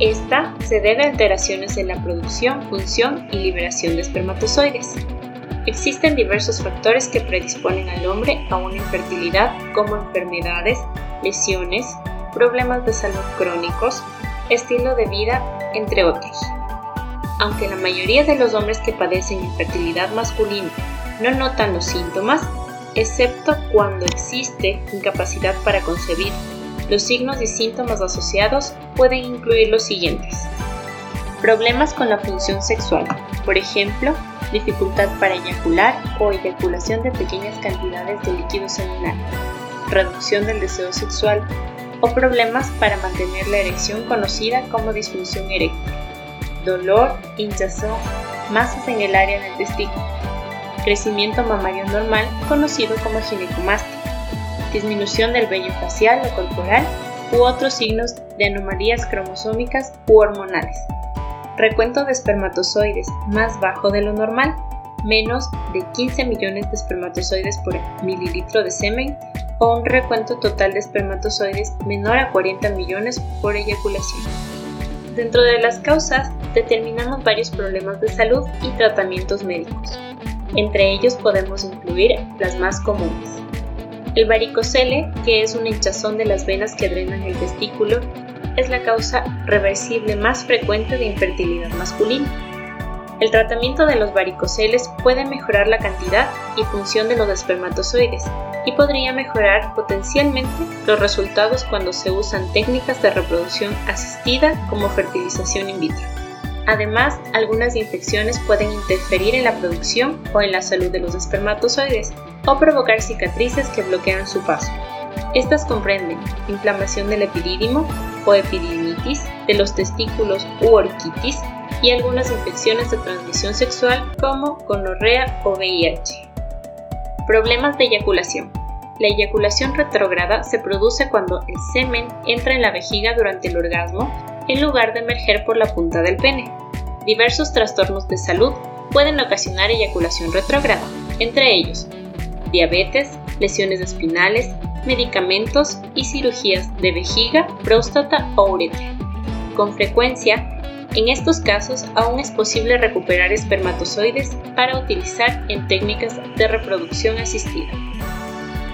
Esta se debe a alteraciones en la producción, función y liberación de espermatozoides. Existen diversos factores que predisponen al hombre a una infertilidad como enfermedades, lesiones, problemas de salud crónicos, estilo de vida, entre otros. Aunque la mayoría de los hombres que padecen infertilidad masculina no notan los síntomas, excepto cuando existe incapacidad para concebir. Los signos y síntomas asociados pueden incluir los siguientes. Problemas con la función sexual, por ejemplo, dificultad para eyacular o eyaculación de pequeñas cantidades de líquido seminal, reducción del deseo sexual o problemas para mantener la erección conocida como disfunción eréctil, dolor, hinchazón, masas en el área del testículo, crecimiento mamario normal conocido como ginecomastia, disminución del vello facial o corporal u otros signos de anomalías cromosómicas u hormonales. Recuento de espermatozoides más bajo de lo normal, menos de 15 millones de espermatozoides por mililitro de semen o un recuento total de espermatozoides menor a 40 millones por eyaculación. Dentro de las causas determinamos varios problemas de salud y tratamientos médicos. Entre ellos podemos incluir las más comunes. El varicocele, que es un hinchazón de las venas que drenan el testículo, es la causa reversible más frecuente de infertilidad masculina. El tratamiento de los varicoceles puede mejorar la cantidad y función de los espermatozoides y podría mejorar potencialmente los resultados cuando se usan técnicas de reproducción asistida como fertilización in vitro. Además, algunas infecciones pueden interferir en la producción o en la salud de los espermatozoides o provocar cicatrices que bloquean su paso. Estas comprenden inflamación del epidídimo o epididimitis, de los testículos u orquitis y algunas infecciones de transmisión sexual como gonorrea o VIH. Problemas de eyaculación. La eyaculación retrógrada se produce cuando el semen entra en la vejiga durante el orgasmo en lugar de emerger por la punta del pene. Diversos trastornos de salud pueden ocasionar eyaculación retrógrada, entre ellos diabetes, lesiones espinales, medicamentos y cirugías de vejiga, próstata o uretra. Con frecuencia, en estos casos aún es posible recuperar espermatozoides para utilizar en técnicas de reproducción asistida.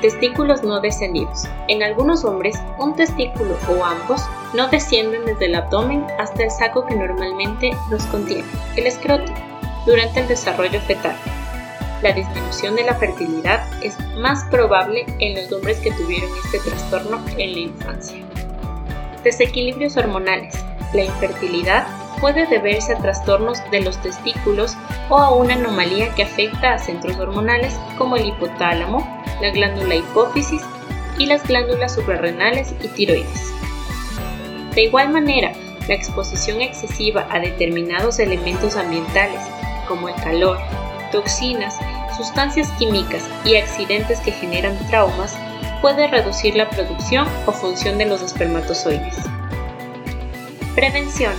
Testículos no descendidos. En algunos hombres, un testículo o ambos no descienden desde el abdomen hasta el saco que normalmente los contiene, el escroto, durante el desarrollo fetal. La disminución de la fertilidad es más probable en los hombres que tuvieron este trastorno en la infancia. Desequilibrios hormonales. La infertilidad puede deberse a trastornos de los testículos o a una anomalía que afecta a centros hormonales como el hipotálamo, la glándula hipófisis y las glándulas suprarrenales y tiroides. De igual manera, la exposición excesiva a determinados elementos ambientales, como el calor, toxinas, sustancias químicas y accidentes que generan traumas, puede reducir la producción o función de los espermatozoides. Prevención.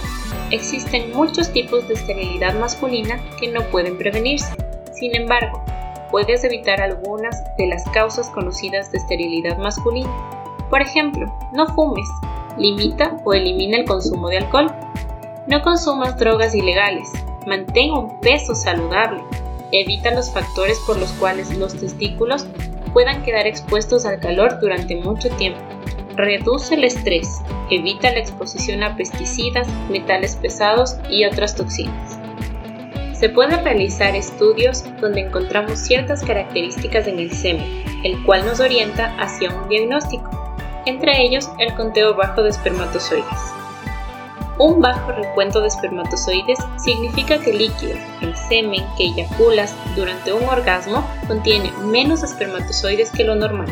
Existen muchos tipos de esterilidad masculina que no pueden prevenirse. Sin embargo, puedes evitar algunas de las causas conocidas de esterilidad masculina. Por ejemplo, no fumes, limita o elimina el consumo de alcohol. No consumas drogas ilegales, mantén un peso saludable, evita los factores por los cuales los testículos puedan quedar expuestos al calor durante mucho tiempo. Reduce el estrés, evita la exposición a pesticidas, metales pesados y otras toxinas. Se pueden realizar estudios donde encontramos ciertas características en el semen, el cual nos orienta hacia un diagnóstico, entre ellos el conteo bajo de espermatozoides. Un bajo recuento de espermatozoides significa que el líquido, el semen que eyaculas durante un orgasmo, contiene menos espermatozoides que lo normal.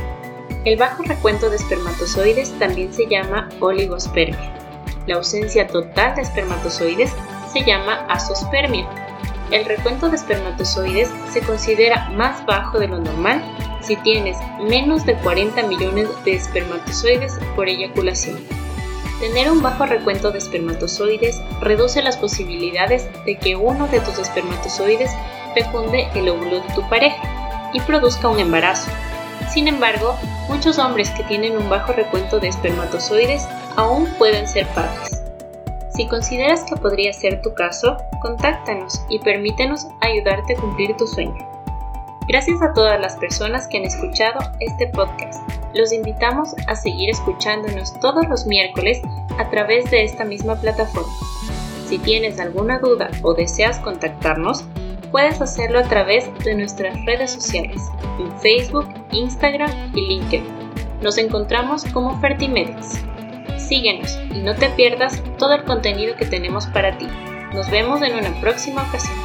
El bajo recuento de espermatozoides también se llama oligospermia. La ausencia total de espermatozoides se llama asospermia. El recuento de espermatozoides se considera más bajo de lo normal si tienes menos de 40 millones de espermatozoides por eyaculación. Tener un bajo recuento de espermatozoides reduce las posibilidades de que uno de tus espermatozoides fecunde el óvulo de tu pareja y produzca un embarazo. Sin embargo, muchos hombres que tienen un bajo recuento de espermatozoides aún pueden ser padres. Si consideras que podría ser tu caso, contáctanos y permítenos ayudarte a cumplir tu sueño. Gracias a todas las personas que han escuchado este podcast. Los invitamos a seguir escuchándonos todos los miércoles a través de esta misma plataforma. Si tienes alguna duda o deseas contactarnos, puedes hacerlo a través de nuestras redes sociales, en Facebook, Instagram y LinkedIn. Nos encontramos como Fertimedics. Síguenos y no te pierdas todo el contenido que tenemos para ti. Nos vemos en una próxima ocasión.